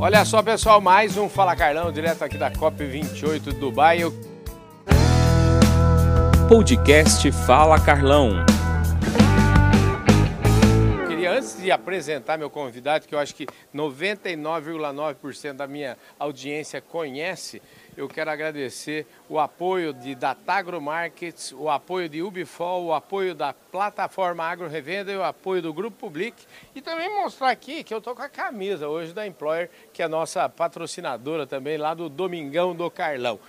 Olha só, pessoal, mais um Fala Carlão, direto aqui da COP28 de Dubai. Eu... Podcast Fala Carlão. Queria, antes de apresentar meu convidado, que eu acho que 99,9% da minha audiência conhece, eu quero agradecer o apoio de Datagro Markets, o apoio de Ubifol, o apoio da plataforma Agro Revenda e o apoio do Grupo Public. E também mostrar aqui que eu estou com a camisa hoje da Employer, que é a nossa patrocinadora também lá do Domingão do Carlão.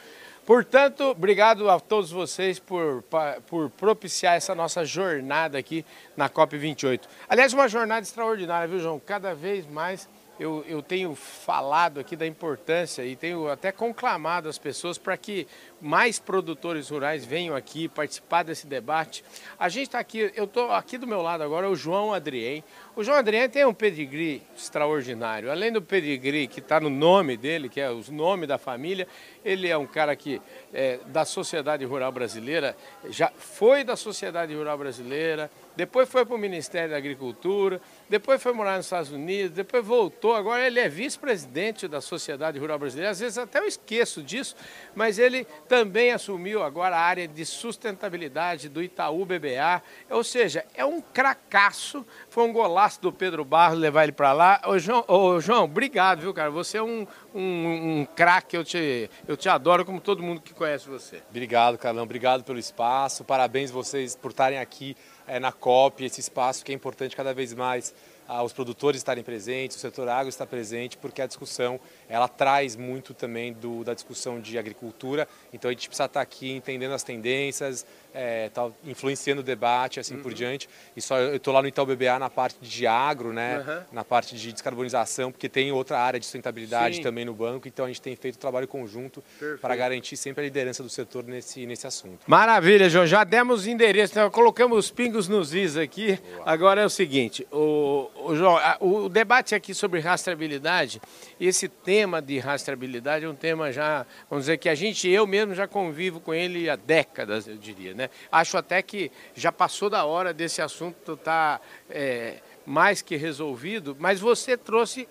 Portanto, obrigado a todos vocês por, por propiciar essa nossa jornada aqui na COP28. Aliás, uma jornada extraordinária, viu, João? Cada vez mais eu, eu tenho falado aqui da importância e tenho até conclamado as pessoas para que mais produtores rurais venham aqui participar desse debate. A gente está aqui, eu estou aqui do meu lado agora, o João Adrien. O João Adrien tem um pedigree extraordinário. Além do pedigree que está no nome dele, que é o nome da família, ele é um cara que é da sociedade rural brasileira, já foi da sociedade rural brasileira, depois foi para o Ministério da Agricultura, depois foi morar nos Estados Unidos, depois voltou, agora ele é vice-presidente da Sociedade Rural Brasileira, às vezes até eu esqueço disso, mas ele também assumiu agora a área de sustentabilidade do Itaú BBA, ou seja, é um cracaço, foi um golaço do Pedro Barros levar ele para lá. Ô João, ô, João, obrigado, viu, cara, você é um, um, um craque, eu te, eu te adoro como todo mundo que conhece você. Obrigado, Carlão, obrigado pelo espaço, parabéns vocês por estarem aqui é, na COP, esse espaço que é importante cada vez mais ah, os produtores estarem presentes, o setor agro está presente, porque a discussão ela traz muito também do, da discussão de agricultura, então a gente precisa estar aqui entendendo as tendências, é, tá influenciando o debate assim uhum. por diante. E só eu estou lá no Itaú BBA na parte de agro, né, uhum. na parte de descarbonização, porque tem outra área de sustentabilidade Sim. também no banco, então a gente tem feito trabalho conjunto para garantir sempre a liderança do setor nesse, nesse assunto. Maravilha, João. Já demos endereço, então colocamos os pingos nos is aqui. Boa. Agora é o seguinte, o, o João, a, o debate aqui sobre rastreabilidade, esse tema de rastreabilidade é um tema já, vamos dizer que a gente, eu mesmo já convivo com ele há décadas, eu diria. Né? Acho até que já passou da hora desse assunto estar tá, é, mais que resolvido, mas você trouxe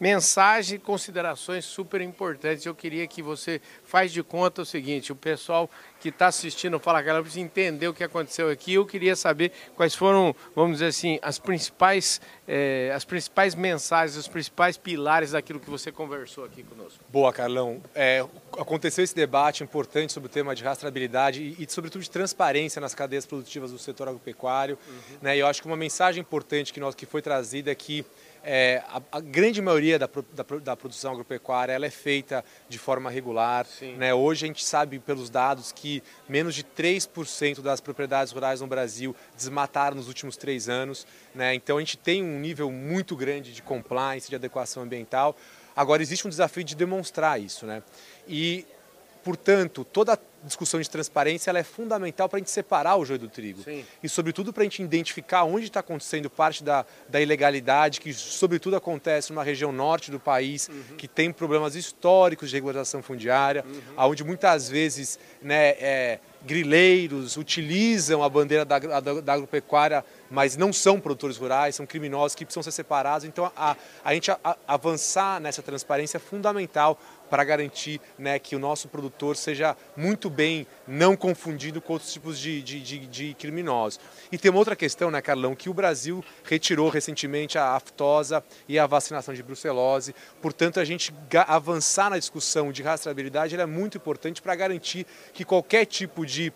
mensagem e considerações super importantes. Eu queria que você faz de conta o seguinte, o pessoal que está assistindo Fala Galera precisa entender o que aconteceu aqui. Eu queria saber quais foram, vamos dizer assim, as principais, eh, as principais mensagens, os principais pilares daquilo que você conversou aqui conosco. Boa, Carlão. É, aconteceu esse debate importante sobre o tema de rastreabilidade e, e sobretudo, de transparência nas cadeias produtivas do setor agropecuário. Uhum. Né? E eu acho que uma mensagem importante que, nós, que foi trazida aqui é, a, a, grande maioria da, da, da, produção agropecuária ela é feita de forma regular. Né? Hoje a gente sabe pelos dados que menos de 3% das propriedades rurais no Brasil desmataram nos últimos três anos. Né? Então a gente tem um nível muito grande de compliance, de adequação ambiental. Agora existe um desafio de demonstrar isso. Né? E Portanto, toda a discussão de transparência ela é fundamental para a gente separar o joio do trigo. Sim. E, sobretudo, para a gente identificar onde está acontecendo parte da, da ilegalidade, que, sobretudo, acontece numa região norte do país, uhum. que tem problemas históricos de regularização fundiária, uhum. onde muitas vezes né, é, grileiros utilizam a bandeira da, da, da, agropecuária, mas não são produtores rurais, são criminosos que precisam ser separados. Então, a, a gente a, a avançar nessa transparência é fundamental para garantir né, que o nosso produtor seja muito bem não confundido com outros tipos de, de, de, de criminosos. E tem uma outra questão, né, Carlão, que o Brasil retirou recentemente a aftosa e a vacinação de brucelose. Portanto, a gente avançar na discussão de rastreabilidade é muito importante para garantir que qualquer tipo de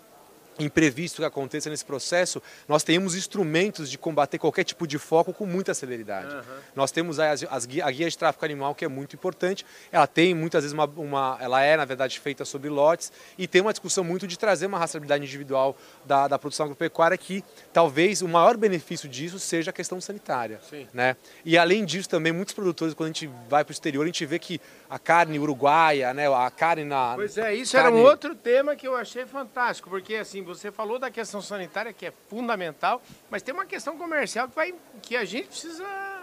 imprevisto que aconteça nesse processo, nós temos instrumentos de combater qualquer tipo de foco com muita celeridade. Uhum. Nós temos as, as guia, a guia de tráfico animal, que é muito importante, ela tem muitas vezes uma, uma, ela é na verdade feita sobre lotes e tem uma discussão muito de trazer uma rastreabilidade individual da, da produção agropecuária que talvez o maior benefício disso seja a questão sanitária. Sim. Né? E além disso também, muitos produtores, quando a gente vai para o exterior, a gente vê que a carne uruguaia, né, a carne na... Pois é, isso carne... era um outro tema que eu achei fantástico, porque assim, você falou da questão sanitária, que é fundamental, mas tem uma questão comercial que, vai, que a gente precisa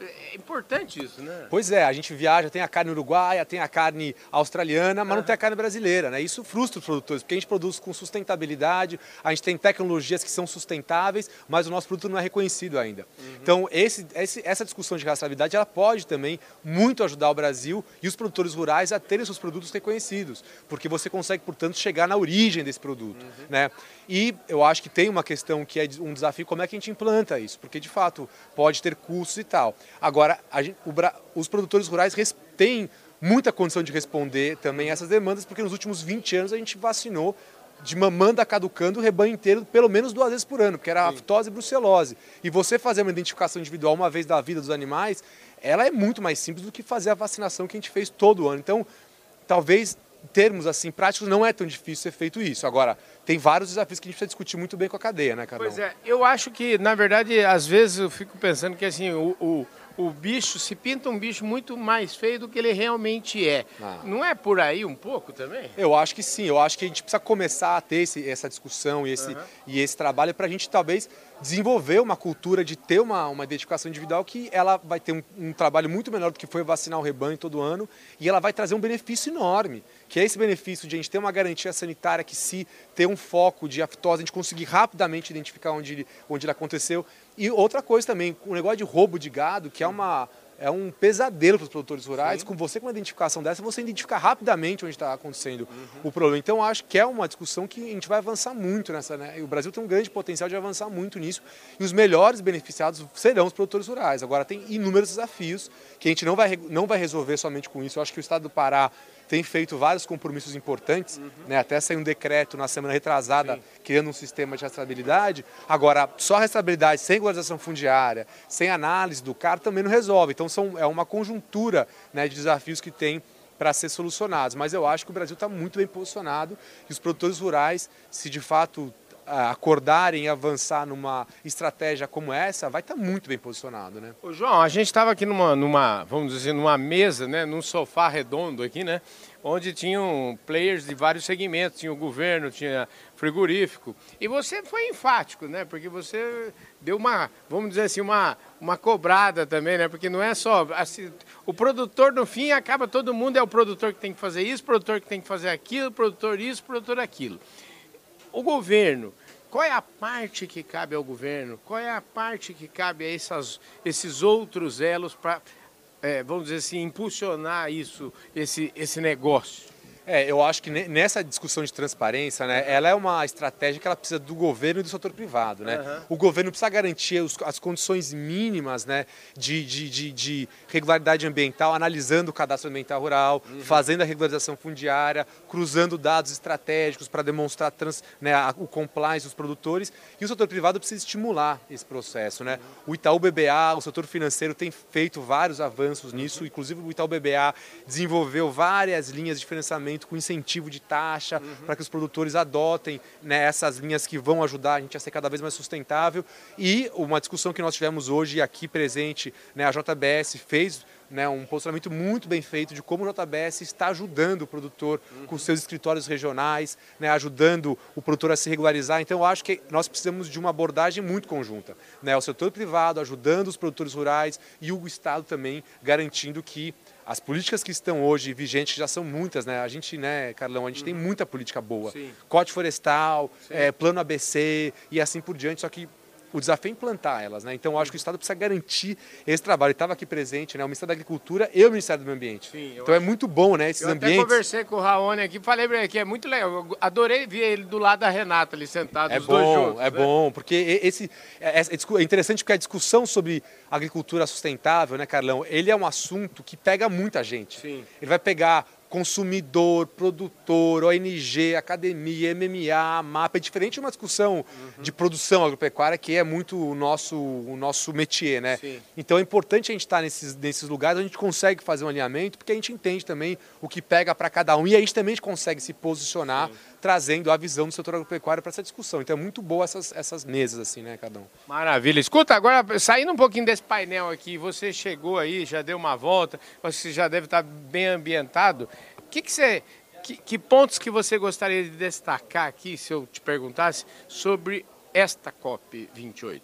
É importante isso, né? Pois é, a gente viaja, tem a carne uruguaia, tem a carne australiana, mas não tem a carne brasileira, né? Isso frustra os produtores, porque a gente produz com sustentabilidade, a gente tem tecnologias que são sustentáveis, mas o nosso produto não é reconhecido ainda. Uhum. Então, esse, esse, essa discussão de rastreabilidade, ela pode também muito ajudar o Brasil e os produtores rurais a terem seus produtos reconhecidos, porque você consegue, portanto, chegar na origem desse produto, uhum. né? E eu acho que tem uma questão que é um desafio, como é que a gente implanta isso, porque de fato pode ter custos e tal. Agora, gente, o, os produtores rurais têm muita condição de responder também essas demandas, porque nos últimos 20 anos a gente vacinou de mamanda caducando o rebanho inteiro pelo menos duas vezes por ano, porque era aftose e brucelose. E você fazer uma identificação individual uma vez da vida dos animais, ela é muito mais simples do que fazer a vacinação que a gente fez todo ano. Então, talvez em termos assim práticos não é tão difícil ser feito isso. Agora, tem vários desafios que a gente precisa discutir muito bem com a cadeia, né, Carol? Pois é, eu acho que, na verdade, às vezes eu fico pensando que assim, o, o o bicho se pinta um bicho muito mais feio do que ele realmente é. Ah. Não é por aí um pouco também? Eu acho que sim. Eu acho que a gente precisa começar a ter esse, essa discussão e esse, uhum. e esse trabalho para a gente talvez desenvolver uma cultura de ter uma, uma identificação individual que ela vai ter um, um, trabalho muito menor do que foi vacinar o rebanho todo ano e ela vai trazer um benefício enorme, que é esse benefício de a gente ter uma garantia sanitária que se ter um foco de aftosa, a gente conseguir rapidamente identificar onde ele, onde ele aconteceu. E outra coisa também, o negócio de roubo de gado, que é uma é um pesadelo para os produtores rurais. Sim. Com você com uma identificação dessa, você identifica rapidamente onde está acontecendo uhum. o problema. Então, acho que é uma discussão que a gente vai avançar muito nessa. Né? E o Brasil tem um grande potencial de avançar muito nisso. E os melhores beneficiados serão os produtores rurais. Agora, tem inúmeros desafios que a gente não vai, não vai resolver somente com isso. Eu acho que o Estado do Pará tem feito vários compromissos importantes, uhum. né? até saiu um decreto na semana retrasada Sim. criando um sistema de rastreabilidade. Agora, só rastreabilidade sem regularização fundiária, sem análise do CAR também não resolve. Então são, é uma conjuntura né, de desafios que tem para ser solucionados. Mas eu acho que o Brasil está muito bem posicionado e os produtores rurais, se de fato acordarem avançar numa estratégia como essa, vai estar tá muito bem posicionado, né? Ô, João, a gente estava aqui numa, numa, vamos dizer, numa mesa, né, num sofá redondo aqui, né, onde tinham players de vários segmentos, tinha o governo, tinha frigorífico, e você foi enfático, né, porque você deu uma, vamos dizer assim, uma, uma cobrada também, né, porque não é só, assim, o produtor no fim acaba, todo mundo é o produtor que tem que fazer isso, o produtor que tem que fazer aquilo, o produtor isso, o produtor aquilo. O governo, qual é a parte que cabe ao governo? Qual é a parte que cabe a essas, esses outros elos para, é, vamos dizer assim, impulsionar isso, esse, esse negócio? É, eu acho que nessa discussão de transparência, né, ela é uma estratégia que ela precisa do governo e do setor privado. Né? Uhum. O governo precisa garantir os, as condições mínimas né, de, de, de, de, regularidade ambiental, analisando o cadastro ambiental rural, uhum. fazendo a regularização fundiária, cruzando dados estratégicos para demonstrar trans, né, o compliance dos produtores. E o setor privado precisa estimular esse processo. Né? Uhum. O Itaú BBA, o setor financeiro, tem feito vários avanços nisso, inclusive o Itaú BBA desenvolveu várias linhas de financiamento com incentivo de taxa, uhum. para que os produtores adotem né, essas linhas que vão ajudar a gente a ser cada vez mais sustentável. E uma discussão que nós tivemos hoje aqui presente, né, a JBS fez né, um posicionamento muito bem feito de como o JBS está ajudando o produtor uhum. com seus escritórios regionais, né, ajudando o produtor a se regularizar. Então, eu acho que nós precisamos de uma abordagem muito conjunta. Né, o setor privado ajudando os produtores rurais e o Estado também garantindo que as políticas que estão hoje vigentes já são muitas, né? A gente, né, Carlão, a gente uhum. tem muita política boa. Sim. Cote florestal, é, plano ABC e assim por diante, só que o desafio é implantar elas, né? Então, eu acho que o Estado precisa garantir esse trabalho. Estava aqui presente, né? O Ministério da Agricultura e o Ministério do Meio Ambiente. Sim, então, é acho... é muito bom, né? Esses eu ambientes. Eu conversei com o Raoni aqui, falei para ele que é muito legal. Eu adorei ver ele do lado da Renata ali sentado, é os bom, dois juntos. É né? bom, porque esse é, é, é, interessante porque a discussão sobre agricultura sustentável, né, Carlão? Ele é um assunto que pega muita gente. Sim. Ele vai pegar consumidor, produtor, ONG, academia, MMA, mapa. É diferente de uma discussão uhum. de produção agropecuária, que é muito o nosso, o nosso métier, né? Sim. Então é importante a gente estar nesses, nesses lugares onde a gente consegue fazer um alinhamento, porque a gente entende também o que pega para cada um e a gente também consegue se posicionar Sim. Trazendo a visão do setor agropecuário para essa discussão. Então é muito boa essas, essas mesas, assim, né, cada um. Maravilha. Escuta, agora, saindo um pouquinho desse painel aqui, você chegou aí, já deu uma volta, você já deve estar bem ambientado que, que você. Que, que, pontos que você gostaria de destacar aqui, se eu te perguntasse, sobre esta COP 28?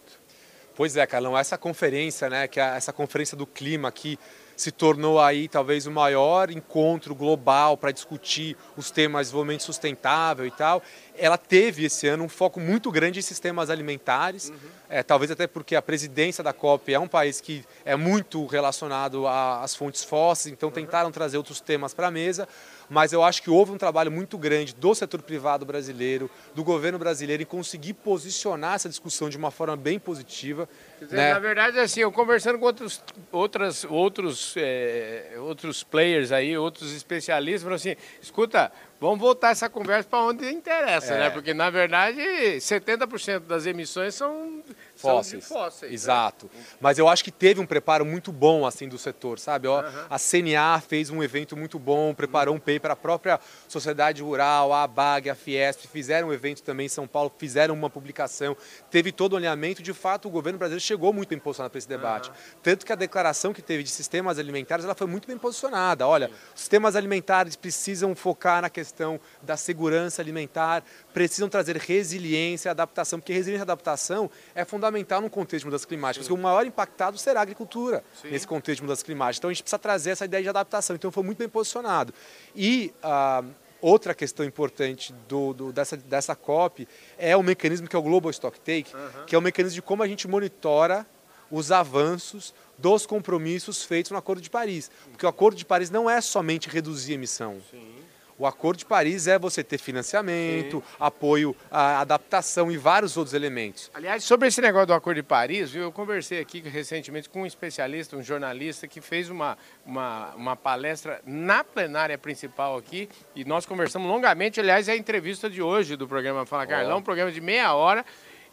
Pois é, Carlão, essa conferência, né, que é essa conferência do clima aqui se tornou aí talvez o maior encontro global para discutir os temas de desenvolvimento sustentável e tal. Ela teve esse ano um foco muito grande em sistemas alimentares, uhum. é, talvez até porque a presidência da COP é um país que é muito relacionado às fontes fósseis, então uhum. tentaram trazer outros temas para a mesa mas eu acho que houve um trabalho muito grande do setor privado brasileiro, do governo brasileiro, em conseguir posicionar essa discussão de uma forma bem positiva. Dizer, né? Na verdade, assim, eu conversando com outros, outras, outros, é, outros players aí, outros especialistas, falaram assim, escuta, vamos voltar essa conversa para onde interessa, né? é. né? Porque, na verdade, 70% das emissões são fósseis. fósseis né? Exato. Né? Mas eu acho que teve um preparo muito bom assim do setor, sabe? Uhum. A CNA fez um evento muito bom, preparou um paper, a própria Sociedade Rural, a ABAG, a Fiesp fizeram um evento também em São Paulo, fizeram uma publicação, teve todo o alinhamento. De fato, o governo brasileiro chegou muito bem posicionado para esse debate. Uhum. Tanto que a declaração que teve de sistemas alimentares, ela foi muito bem posicionada. Olha, os sistemas alimentares precisam focar na questão da segurança alimentar, precisam trazer resiliência e adaptação, porque resiliência e adaptação é fundamental fundamental no contexto de mudanças climáticas, porque o maior impactado será a agricultura Sim. nesse contexto de mudanças climáticas. Então a gente precisa trazer essa ideia de adaptação. Então foi muito bem posicionado. E ah, outra questão importante do, do, dessa, dessa COP é o mecanismo que é o Global Stock Take, uhum. que é o mecanismo de como a gente monitora os avanços dos compromissos feitos no Acordo de Paris. Porque o Acordo de Paris não é somente reduzir emissão. Sim. O Acordo de Paris é você ter financiamento, Sim. apoio à adaptação e vários outros elementos. Aliás, sobre esse negócio do Acordo de Paris, viu, eu conversei aqui recentemente com um especialista, um jornalista, que fez uma, uma, uma palestra na plenária principal aqui e nós conversamos longamente. Aliás, é a entrevista de hoje do programa Fala Carlão, oh. um programa de meia hora,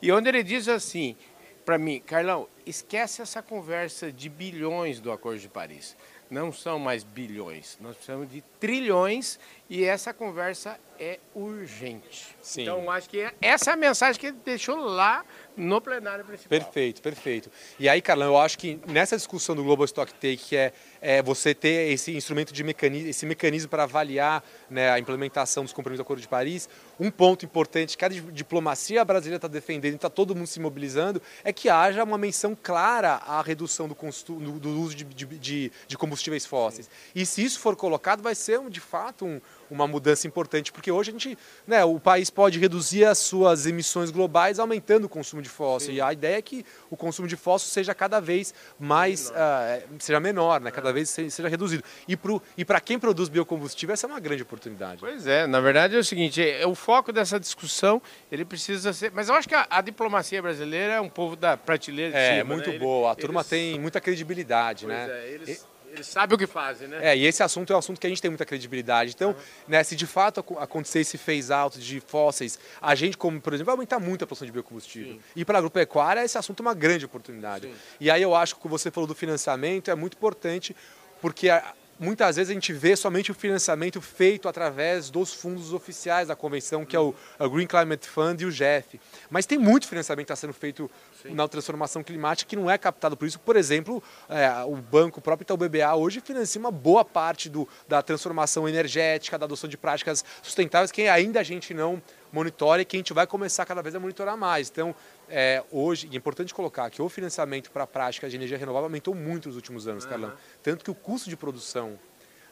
e onde ele diz assim para mim, Carlão, esquece essa conversa de bilhões do Acordo de Paris não são mais bilhões, nós precisamos de trilhões e essa conversa é urgente. Sim. Então, acho que essa é a mensagem que ele deixou lá no plenário principal. Perfeito, perfeito. E aí, Carlão, eu acho que nessa discussão do Global Stock Take, que é, é você ter esse instrumento de mecanismo, esse mecanismo para avaliar né, a implementação dos compromissos do Acordo de Paris, um ponto importante que a diplomacia brasileira está defendendo, está todo mundo se mobilizando, é que haja uma menção clara à redução do, do uso de, de, de combustíveis fósseis. Sim. E se isso for colocado, vai ser de fato um, uma mudança importante, porque hoje a gente, né, o país pode reduzir as suas emissões globais aumentando o consumo de fóssil. Sim. E a ideia é que o consumo de fóssil seja cada vez mais, menor. Uh, seja menor, né, cada é. vez seja reduzido. E para quem produz biocombustível, essa é uma grande oportunidade. Pois é, na verdade é o seguinte, é, o foco dessa discussão, ele precisa ser... Mas eu acho que a, a diplomacia brasileira é um povo da prateleira de é, cima. É, muito né? boa. A turma eles... tem muita credibilidade, pois né? É, eles... Eles sabem o que fazem, né? É, e esse assunto é um assunto que a gente tem muita credibilidade. Então, uhum. né, se de fato acontecer esse phase out de fósseis, a gente, como por exemplo, vai aumentar muito a produção de biocombustível. Sim. E para a agropecuária, esse assunto é uma grande oportunidade. Sim. E aí eu acho que o que você falou do financiamento é muito importante, porque a, muitas vezes a gente vê somente o financiamento feito através dos fundos oficiais da convenção, que é o, Green Climate Fund e o GEF. Mas tem muito financiamento que está sendo feito Sim. na transformação climática que não é captado por isso. Por exemplo, é, o banco o próprio Itaú BBA hoje financia uma boa parte do, da transformação energética, da adoção de práticas sustentáveis que ainda a gente não monitora e que a gente vai começar cada vez a monitorar mais. Então, é, hoje, e é importante colocar que o financiamento para práticas de energia renovável aumentou muito nos últimos anos, uhum. Carlão. Tanto que o custo de produção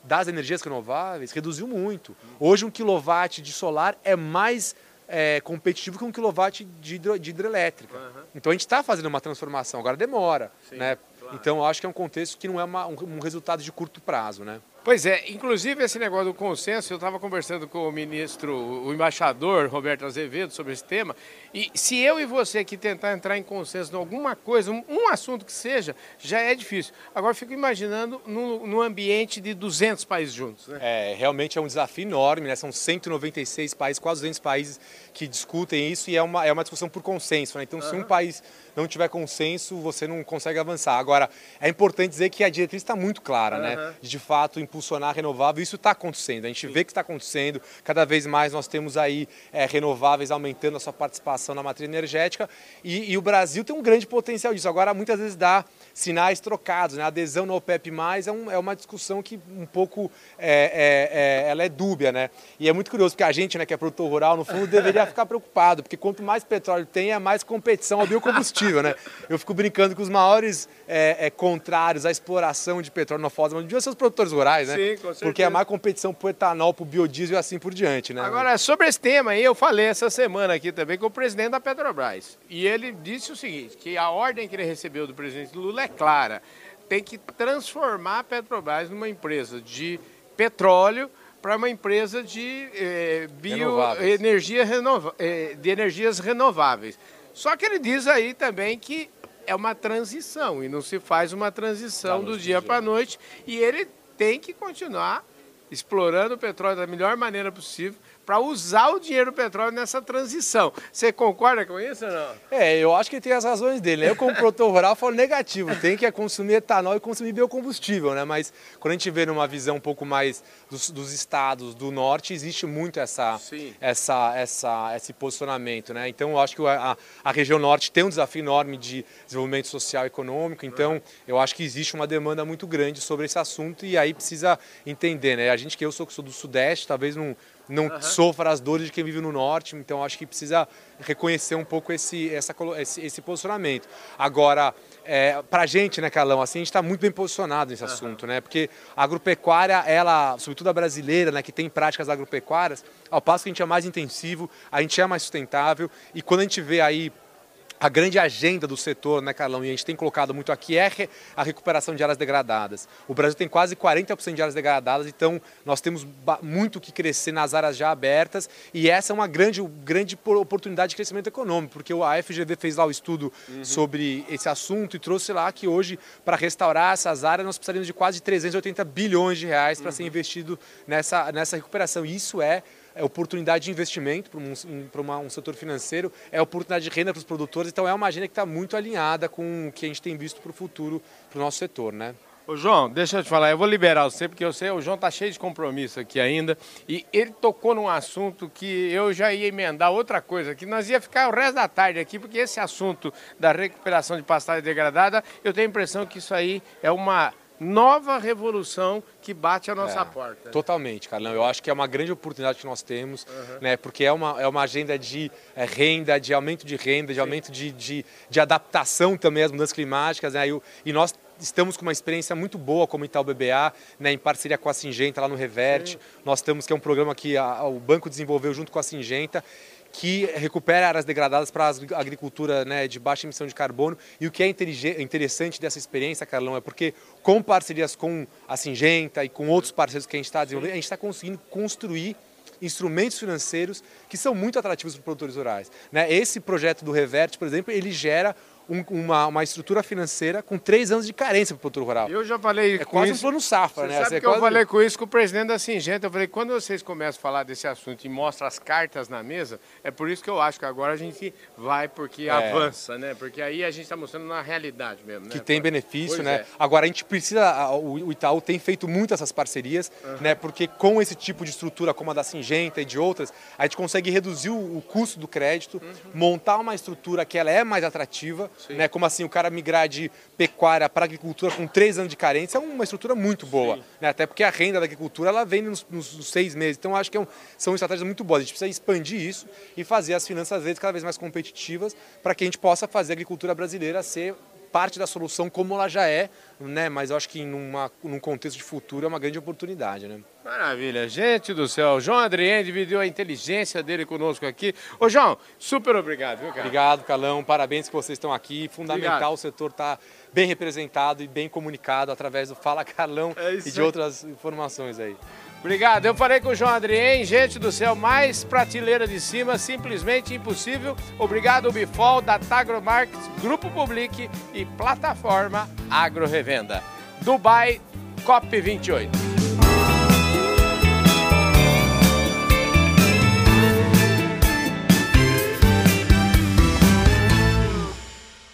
das energias renováveis reduziu muito. Hoje, um quilowatt de solar é mais é, competitivo que um quilowatt de, hidro, de hidrelétrica. Uhum. Então, a gente está fazendo uma transformação, agora demora. Sim, né? Claro. Então, acho que é um contexto que não é uma, um, um resultado de curto prazo. Né? Pois é, inclusive esse negócio do consenso, eu estava conversando com o ministro, o embaixador Roberto Azevedo sobre esse tema, e se eu e você aqui tentar entrar em consenso em alguma coisa, um, um assunto que seja, já é difícil. Agora fico imaginando no, no ambiente de 200 países juntos. Né? É, realmente é um desafio enorme, né? são 196 países, quase 200 países que discutem isso e é uma, é uma discussão por consenso. Né? Então, uhum. se um país não tiver consenso, você não consegue avançar. Agora, é importante dizer que a diretriz está muito clara, uhum. né? De fato, impulsionar renovável. Isso está acontecendo, a gente vê que está acontecendo. Cada vez mais nós temos aí é, renováveis aumentando a sua participação na matriz energética e, e, o Brasil tem um grande potencial disso. Agora, muitas vezes dá sinais trocados. Né? A adesão no OPEP+, é, um, é uma discussão que um pouco é, é, é, ela é dúbia. Né? E é muito curioso, porque a gente, né, que é produtor rural, no fundo, deveria ficar preocupado, porque quanto mais petróleo tem, é mais competição ao biocombustível. Né? Eu fico brincando que os maiores é, é, contrários à exploração de petróleo na foz deviam ser os produtores rurais, né? Sim, com certeza. Porque é mais competição para o etanol, para o biodiesel e assim por diante, né? Agora, sobre esse tema aí, eu falei essa semana aqui também com o presidente da Petrobras. E ele disse o seguinte, que a ordem que ele recebeu do presidente Lula é clara. Tem que transformar a Petrobras numa empresa de petróleo para uma empresa de eh, bioenergia renova, eh, de energias renováveis. Só que ele diz aí também que é uma transição e não se faz uma transição do dia para a noite e ele tem que continuar explorando o petróleo da melhor maneira possível para usar o dinheiro do petróleo nessa transição. Você concorda com isso ou não? É, eu acho que tem as razões dele. Eu, como produtor rural, falo negativo. Tem que consumir etanol e consumir biocombustível, né? Mas quando a gente vê numa visão um pouco mais dos, dos estados do norte, existe muito essa, essa, essa, esse posicionamento, né? Então, eu acho que a, a, região norte tem um desafio enorme de desenvolvimento social e econômico. Então, eu acho que existe uma demanda muito grande sobre esse assunto e aí precisa entender, né? A gente que eu sou, sou do sudeste, talvez não não uhum. sofra as dores de quem vive no norte. Então acho que precisa reconhecer um pouco esse, essa, esse, esse posicionamento. Agora, é, para a gente, né, Calão, assim, a gente está muito bem posicionado nesse uhum. assunto, né? Porque a agropecuária, ela, sobretudo a brasileira, né, que tem práticas agropecuárias, ao passo que a gente é mais intensivo, a gente é mais sustentável e quando a gente vê aí a grande agenda do setor, né, Carlão, e a gente tem colocado muito aqui, é a recuperação de áreas degradadas. O Brasil tem quase 40% de áreas degradadas, então nós temos muito que crescer nas áreas já abertas e essa é uma grande, grande oportunidade de crescimento econômico, porque a FGV fez lá o estudo uhum. sobre esse assunto e trouxe lá que hoje, para restaurar essas áreas, nós precisaríamos de quase 380 bilhões de reais para uhum. ser investido nessa, nessa recuperação. E isso é é oportunidade de investimento para um, para um setor financeiro, é oportunidade de renda para os produtores, então é uma agenda que está muito alinhada com o que a gente tem visto para o futuro para o nosso setor, né? Ô João, deixa eu te falar, eu vou liberar você, porque eu sei, o João está cheio de compromisso aqui ainda, e ele tocou num assunto que eu já ia emendar outra coisa, que nós ia ficar o resto da tarde aqui, porque esse assunto da recuperação de pastagem degradada, eu tenho a impressão que isso aí é uma nova revolução que bate a nossa é, porta. Totalmente, Carlão. Eu acho que é uma grande oportunidade que nós temos, uhum. né? porque é uma, é uma agenda de é, renda, de aumento de renda, de Sim. aumento de, de, de, adaptação também às mudanças climáticas. Né? E, e, nós estamos com uma experiência muito boa como Itaú BBA, né? em parceria com a Singenta lá no Reverte. Sim. Nós estamos, que é um programa que a, o banco desenvolveu junto com a Singenta que recupera áreas degradadas para a agricultura né, de baixa emissão de carbono. E o que é interessante dessa experiência, Carlão, é porque com parcerias com a Singenta e com outros parceiros que a gente está desenvolvendo, a gente está conseguindo construir instrumentos financeiros que são muito atrativos para os produtores rurais. Né? Esse projeto do Reverte, por exemplo, ele gera um, uma, uma estrutura financeira com três anos de carência para o produtor rural. Eu já falei é quase isso. um plano safra, Você né? Sabe Você é que quase... eu falei com isso com o presidente da Singenta. Eu falei, quando vocês começam a falar desse assunto e mostram as cartas na mesa, é por isso que eu acho que agora a gente vai porque é. avança, né? Porque aí a gente está mostrando na realidade mesmo. Né? Que tem benefício, pois né? É. Agora a gente precisa, o Itaú tem feito muito essas parcerias, uhum. né? Porque com esse tipo de estrutura como a da Singenta e de outras, a gente consegue reduzir o, o custo do crédito, uhum. montar uma estrutura que ela é mais atrativa, Sim. né? Como assim o cara migrar de pecuária para agricultura com três anos de carência é uma estrutura muito boa. Né? Até porque a renda da agricultura ela vem nos, nos seis meses. Então, acho que é um, são estratégias muito boas. A gente precisa expandir isso e fazer as finanças, vezes, cada vez mais competitivas para que a gente possa fazer a agricultura brasileira ser parte da solução como ela já é, né? Mas eu acho que numa, num contexto de futuro é uma grande oportunidade, né? Maravilha, gente do céu. João Adrien dividiu a inteligência dele conosco aqui. Ô João, super obrigado, viu, cara? Obrigado, Calão. Parabéns que vocês estão aqui. Fundamental obrigado. o setor estar tá bem representado e bem comunicado através do Fala Carlão é e de outras informações aí. Obrigado. Eu falei com o João Adrien, gente do céu, mais prateleira de cima, simplesmente impossível. Obrigado, Bifol, da Tagromarkets, Grupo Public e Plataforma Agro Revenda. Dubai COP28.